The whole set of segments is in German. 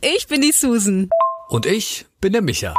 ich bin die Susan. Und ich bin der Micha.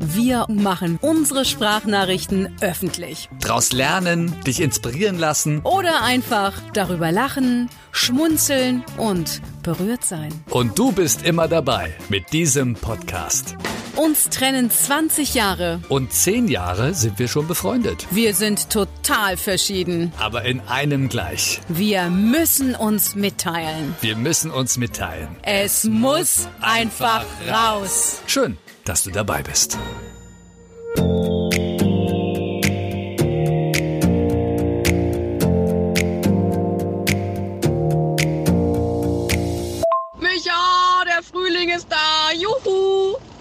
Wir machen unsere Sprachnachrichten öffentlich. Daraus lernen, dich inspirieren lassen. Oder einfach darüber lachen, schmunzeln und berührt sein. Und du bist immer dabei mit diesem Podcast. Uns trennen 20 Jahre. Und 10 Jahre sind wir schon befreundet. Wir sind total verschieden. Aber in einem gleich. Wir müssen uns mitteilen. Wir müssen uns mitteilen. Es muss einfach raus. Schön, dass du dabei bist.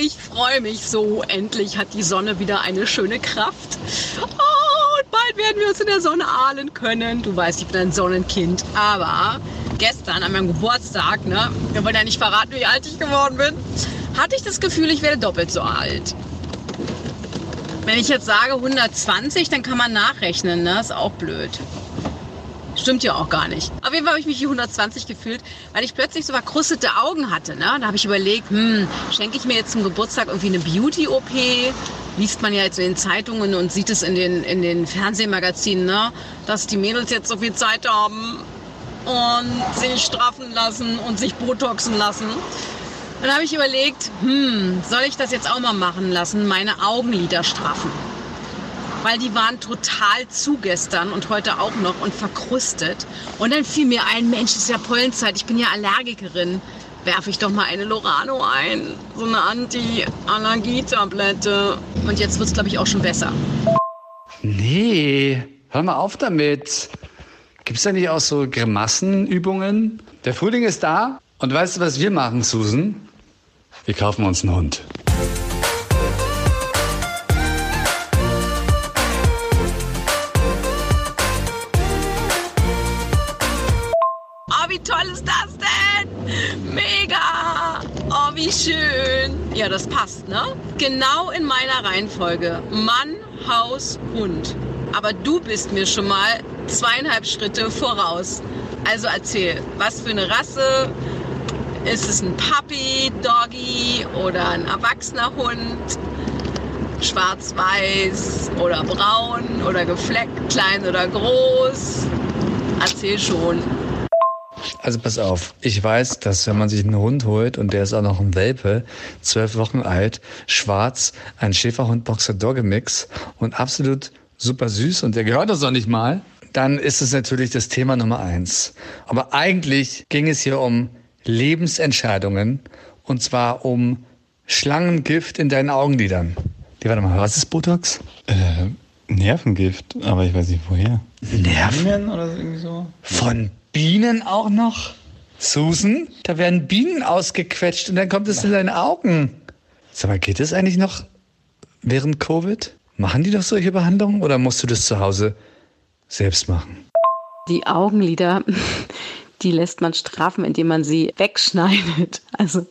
Ich freue mich so. Endlich hat die Sonne wieder eine schöne Kraft. Oh, und bald werden wir uns in der Sonne ahlen können. Du weißt, ich bin ein Sonnenkind. Aber gestern an meinem Geburtstag, ne, wir wollen ja nicht verraten, wie alt ich geworden bin, hatte ich das Gefühl, ich werde doppelt so alt. Wenn ich jetzt sage 120, dann kann man nachrechnen, ne? Ist auch blöd. Stimmt ja auch gar nicht. Auf jeden Fall habe ich mich wie 120 gefühlt, weil ich plötzlich so verkrustete Augen hatte. Ne? Da habe ich überlegt, hm, schenke ich mir jetzt zum Geburtstag irgendwie eine Beauty-OP? Liest man ja jetzt in den Zeitungen und sieht es in den, in den Fernsehmagazinen, ne? dass die Mädels jetzt so viel Zeit haben und sich straffen lassen und sich botoxen lassen. Dann habe ich überlegt, hm, soll ich das jetzt auch mal machen lassen, meine Augenlider straffen? Weil die waren total zu gestern und heute auch noch und verkrustet. Und dann fiel mir ein, Mensch, es ist ja Pollenzeit, ich bin ja Allergikerin. Werfe ich doch mal eine Lorano ein. So eine Anti-Allergietablette. Und jetzt wird es, glaube ich, auch schon besser. Nee, hör mal auf damit. Gibt's da nicht auch so Grimassenübungen? Der Frühling ist da und weißt du, was wir machen, Susan? Wir kaufen uns einen Hund. Wie schön. Ja, das passt, ne? Genau in meiner Reihenfolge. Mann, Haus, Hund. Aber du bist mir schon mal zweieinhalb Schritte voraus. Also erzähl, was für eine Rasse? Ist es ein Puppy, Doggy oder ein erwachsener Hund? Schwarz-weiß oder braun oder gefleckt, klein oder groß? Erzähl schon. Also pass auf, ich weiß, dass wenn man sich einen Hund holt und der ist auch noch ein Welpe, zwölf Wochen alt, schwarz, ein Schäferhund-Boxer-Dogge-Mix und absolut super süß und der gehört das auch nicht mal, dann ist es natürlich das Thema Nummer eins. Aber eigentlich ging es hier um Lebensentscheidungen und zwar um Schlangengift in deinen Augenlidern. Die, warte mal, was ist Botox? Äh, Nervengift, aber ich weiß nicht woher. Nerven? Oder irgendwie so? Von Bienen auch noch? Susan, da werden Bienen ausgequetscht und dann kommt es in deine Augen. Sag mal, geht das eigentlich noch während Covid? Machen die doch solche Behandlungen oder musst du das zu Hause selbst machen? Die Augenlider, die lässt man straffen, indem man sie wegschneidet. Also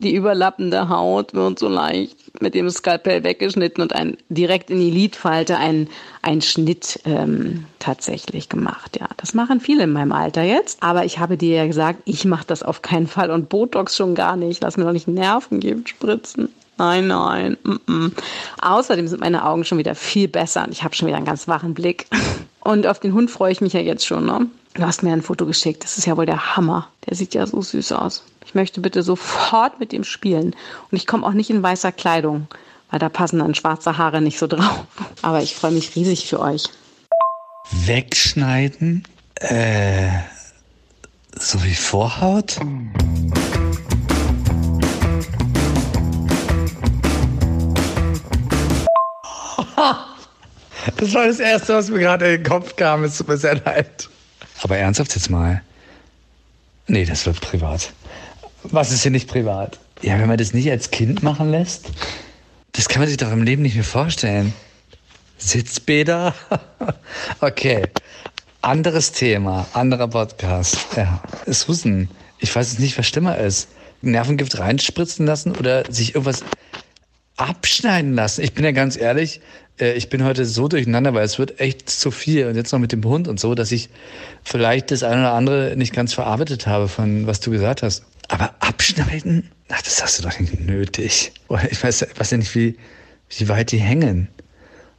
die überlappende Haut wird so leicht mit dem Skalpell weggeschnitten und ein, direkt in die Lidfalte ein, ein Schnitt ähm, tatsächlich gemacht. Ja, das machen viele in meinem Alter jetzt. Aber ich habe dir ja gesagt, ich mache das auf keinen Fall und Botox schon gar nicht. Lass mir doch nicht Nervengift spritzen. Nein, nein. Mm -mm. Außerdem sind meine Augen schon wieder viel besser und ich habe schon wieder einen ganz wachen Blick. Und auf den Hund freue ich mich ja jetzt schon. Ne? Du hast mir ein Foto geschickt. Das ist ja wohl der Hammer. Der sieht ja so süß aus. Ich möchte bitte sofort mit ihm spielen. Und ich komme auch nicht in weißer Kleidung, weil da passen dann schwarze Haare nicht so drauf. Aber ich freue mich riesig für euch. Wegschneiden? Äh, so wie Vorhaut? Das war das Erste, was mir gerade in den Kopf kam. Es tut mir sehr leid. Aber ernsthaft jetzt mal. Nee, das wird privat. Was ist hier nicht privat? Ja, wenn man das nicht als Kind machen lässt, das kann man sich doch im Leben nicht mehr vorstellen. Sitzbäder? okay. Anderes Thema, anderer Podcast. Ja, Susan, ich weiß jetzt nicht, was schlimmer ist. Nervengift reinspritzen lassen oder sich irgendwas abschneiden lassen. Ich bin ja ganz ehrlich, äh, ich bin heute so durcheinander, weil es wird echt zu viel und jetzt noch mit dem Hund und so, dass ich vielleicht das eine oder andere nicht ganz verarbeitet habe von was du gesagt hast. Aber abschneiden? Ach, das hast du doch nicht nötig. Ich weiß, ich weiß ja nicht, wie, wie weit die hängen.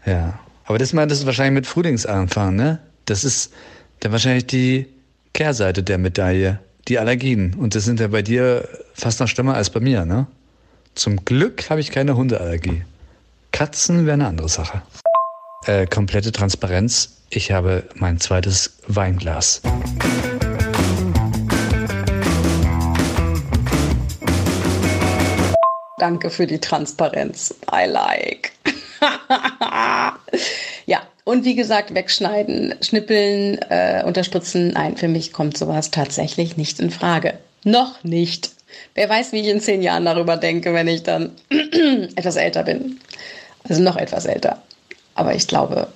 Ja. Aber das meintest du wahrscheinlich mit Frühlingsanfang, ne? Das ist dann wahrscheinlich die Kehrseite der Medaille. Die Allergien. Und das sind ja bei dir fast noch schlimmer als bei mir, ne? Zum Glück habe ich keine Hundeallergie. Katzen wäre eine andere Sache. Äh, komplette Transparenz. Ich habe mein zweites Weinglas. Danke für die Transparenz. I like. ja, und wie gesagt, wegschneiden, schnippeln, äh, unterspritzen. Nein, für mich kommt sowas tatsächlich nicht in Frage. Noch nicht. Wer weiß, wie ich in zehn Jahren darüber denke, wenn ich dann etwas älter bin. Also noch etwas älter. Aber ich glaube,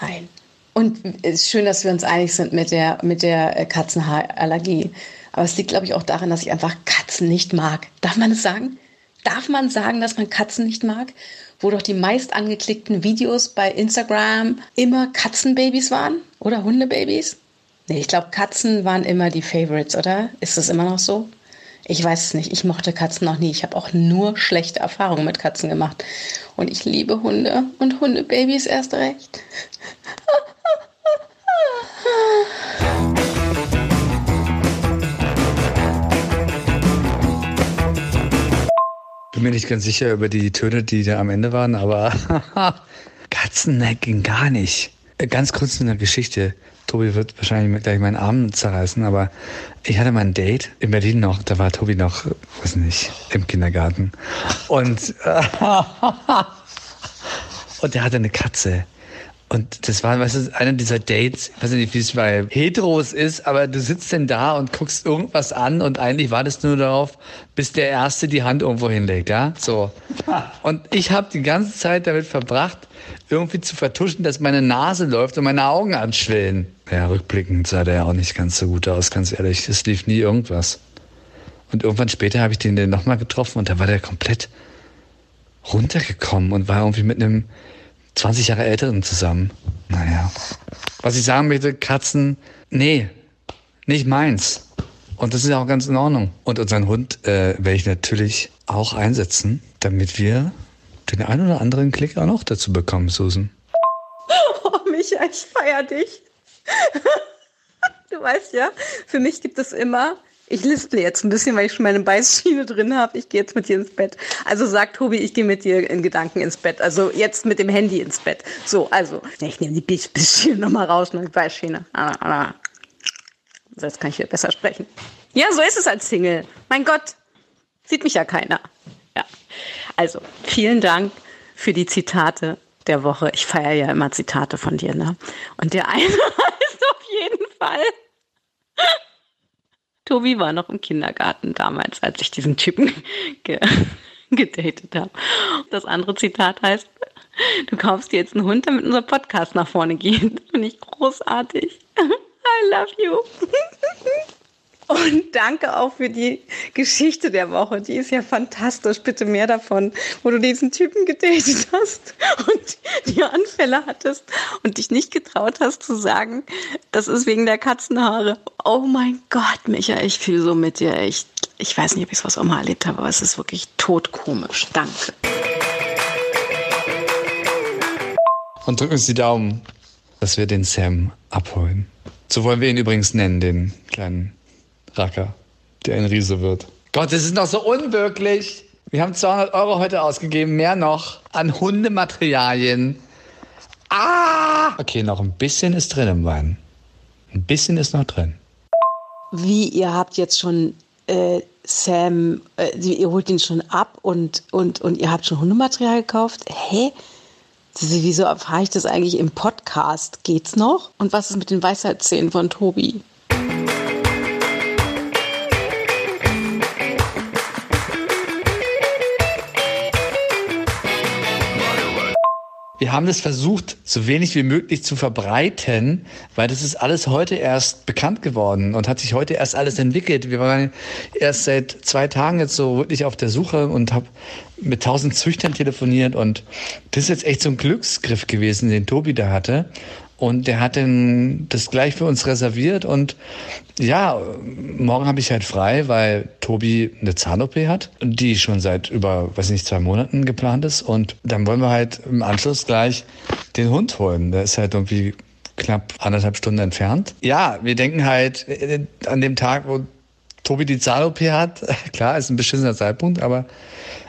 nein. Und es ist schön, dass wir uns einig sind mit der, mit der äh, Katzenhaarallergie. Aber es liegt, glaube ich, auch daran, dass ich einfach Katzen nicht mag. Darf man es sagen? Darf man sagen, dass man Katzen nicht mag? Wo doch die meist angeklickten Videos bei Instagram immer Katzenbabys waren oder Hundebabys? Nee, ich glaube, Katzen waren immer die Favorites, oder? Ist das immer noch so? Ich weiß es nicht. Ich mochte Katzen noch nie. Ich habe auch nur schlechte Erfahrungen mit Katzen gemacht. Und ich liebe Hunde und Hundebabys erst recht. Bin mir nicht ganz sicher über die Töne, die da am Ende waren, aber Katzen ne, ging gar nicht. Äh, ganz kurz eine Geschichte. Tobi wird wahrscheinlich gleich meinen Arm zerreißen, aber ich hatte mein Date in Berlin noch, da war Tobi noch, weiß nicht, im Kindergarten. Und, und der hatte eine Katze. Und das war, weißt du, einer dieser Dates, ich weiß nicht, wie es bei Heteros ist, aber du sitzt denn da und guckst irgendwas an und eigentlich wartest du nur darauf, bis der Erste die Hand irgendwo hinlegt, ja? So. Und ich habe die ganze Zeit damit verbracht, irgendwie zu vertuschen, dass meine Nase läuft und meine Augen anschwillen. Ja, rückblickend sah der ja auch nicht ganz so gut aus, ganz ehrlich. Es lief nie irgendwas. Und irgendwann später habe ich den dann nochmal getroffen und da war der komplett runtergekommen und war irgendwie mit einem 20 Jahre Älteren zusammen. Naja. Was ich sagen möchte, Katzen, nee, nicht meins. Und das ist auch ganz in Ordnung. Und unseren Hund äh, werde ich natürlich auch einsetzen, damit wir den einen oder anderen Klick auch noch dazu bekommen, Susan. Oh, Micha, ich feier dich. Du weißt ja, für mich gibt es immer ich lisple jetzt ein bisschen, weil ich schon meine Beißschiene drin habe. Ich gehe jetzt mit dir ins Bett. Also sagt Tobi, ich gehe mit dir in Gedanken ins Bett. Also jetzt mit dem Handy ins Bett. So, also ich nehme die Beißschiene nochmal raus, meine Beißschiene. Ah, ah. So, jetzt kann ich wieder besser sprechen. Ja, so ist es als Single. Mein Gott, sieht mich ja keiner. Ja, also vielen Dank für die Zitate der Woche. Ich feiere ja immer Zitate von dir, ne? Und der eine heißt auf jeden Fall. Tobi war noch im Kindergarten damals, als ich diesen Typen ge gedatet habe. Das andere Zitat heißt, du kaufst dir jetzt einen Hund, damit unser Podcast nach vorne geht. Finde ich großartig. I love you. Und danke auch für die Geschichte der Woche. Die ist ja fantastisch. Bitte mehr davon, wo du diesen Typen gedatet hast und die Anfälle hattest und dich nicht getraut hast zu sagen, das ist wegen der Katzenhaare. Oh mein Gott, Micha, ich fühle so mit dir. Ich, ich weiß nicht, ob ich was auch mal erlebt habe, aber es ist wirklich totkomisch. Danke. Und drücken Sie die Daumen, dass wir den Sam abholen. So wollen wir ihn übrigens nennen, den kleinen Racker, der ein Riese wird. Gott, das ist noch so unwirklich. Wir haben 200 Euro heute ausgegeben, mehr noch an Hundematerialien. Ah! Okay, noch ein bisschen ist drin im Wein. Ein bisschen ist noch drin. Wie, ihr habt jetzt schon äh, Sam, äh, ihr holt ihn schon ab und, und, und ihr habt schon Hundematerial gekauft? Hä? Wieso erfahre ich das eigentlich im Podcast? Geht's noch? Und was ist mit den Weisheitszähnen von Tobi? Wir haben das versucht, so wenig wie möglich zu verbreiten, weil das ist alles heute erst bekannt geworden und hat sich heute erst alles entwickelt. Wir waren erst seit zwei Tagen jetzt so wirklich auf der Suche und habe mit tausend Züchtern telefoniert und das ist jetzt echt so ein Glücksgriff gewesen, den Tobi da hatte. Und der hat dann das gleich für uns reserviert. Und ja, morgen habe ich halt frei, weil Tobi eine Zahn-OP hat, die schon seit über, weiß nicht, zwei Monaten geplant ist. Und dann wollen wir halt im Anschluss gleich den Hund holen. Der ist halt irgendwie knapp anderthalb Stunden entfernt. Ja, wir denken halt äh, an dem Tag, wo Tobi die Zahn-OP hat, klar, ist ein beschissener Zeitpunkt, aber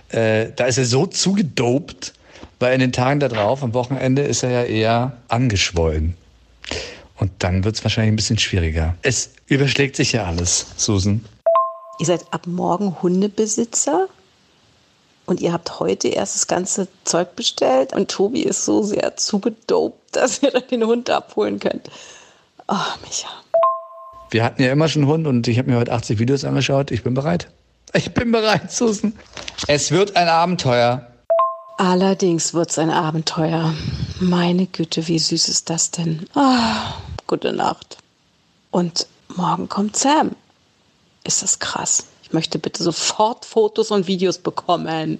äh, da ist er so zugedopt, weil in den Tagen darauf, am Wochenende, ist er ja eher angeschwollen. Und dann wird es wahrscheinlich ein bisschen schwieriger. Es überschlägt sich ja alles, Susan. Ihr seid ab morgen Hundebesitzer und ihr habt heute erst das ganze Zeug bestellt und Tobi ist so sehr zugedopt, dass ihr den Hund abholen könnt. Oh, Micha. Wir hatten ja immer schon einen Hund und ich habe mir heute 80 Videos angeschaut. Ich bin bereit. Ich bin bereit, Susan. Es wird ein Abenteuer. Allerdings wird es ein Abenteuer. Meine Güte, wie süß ist das denn? Ah, gute Nacht. Und morgen kommt Sam. Ist das krass. Ich möchte bitte sofort Fotos und Videos bekommen.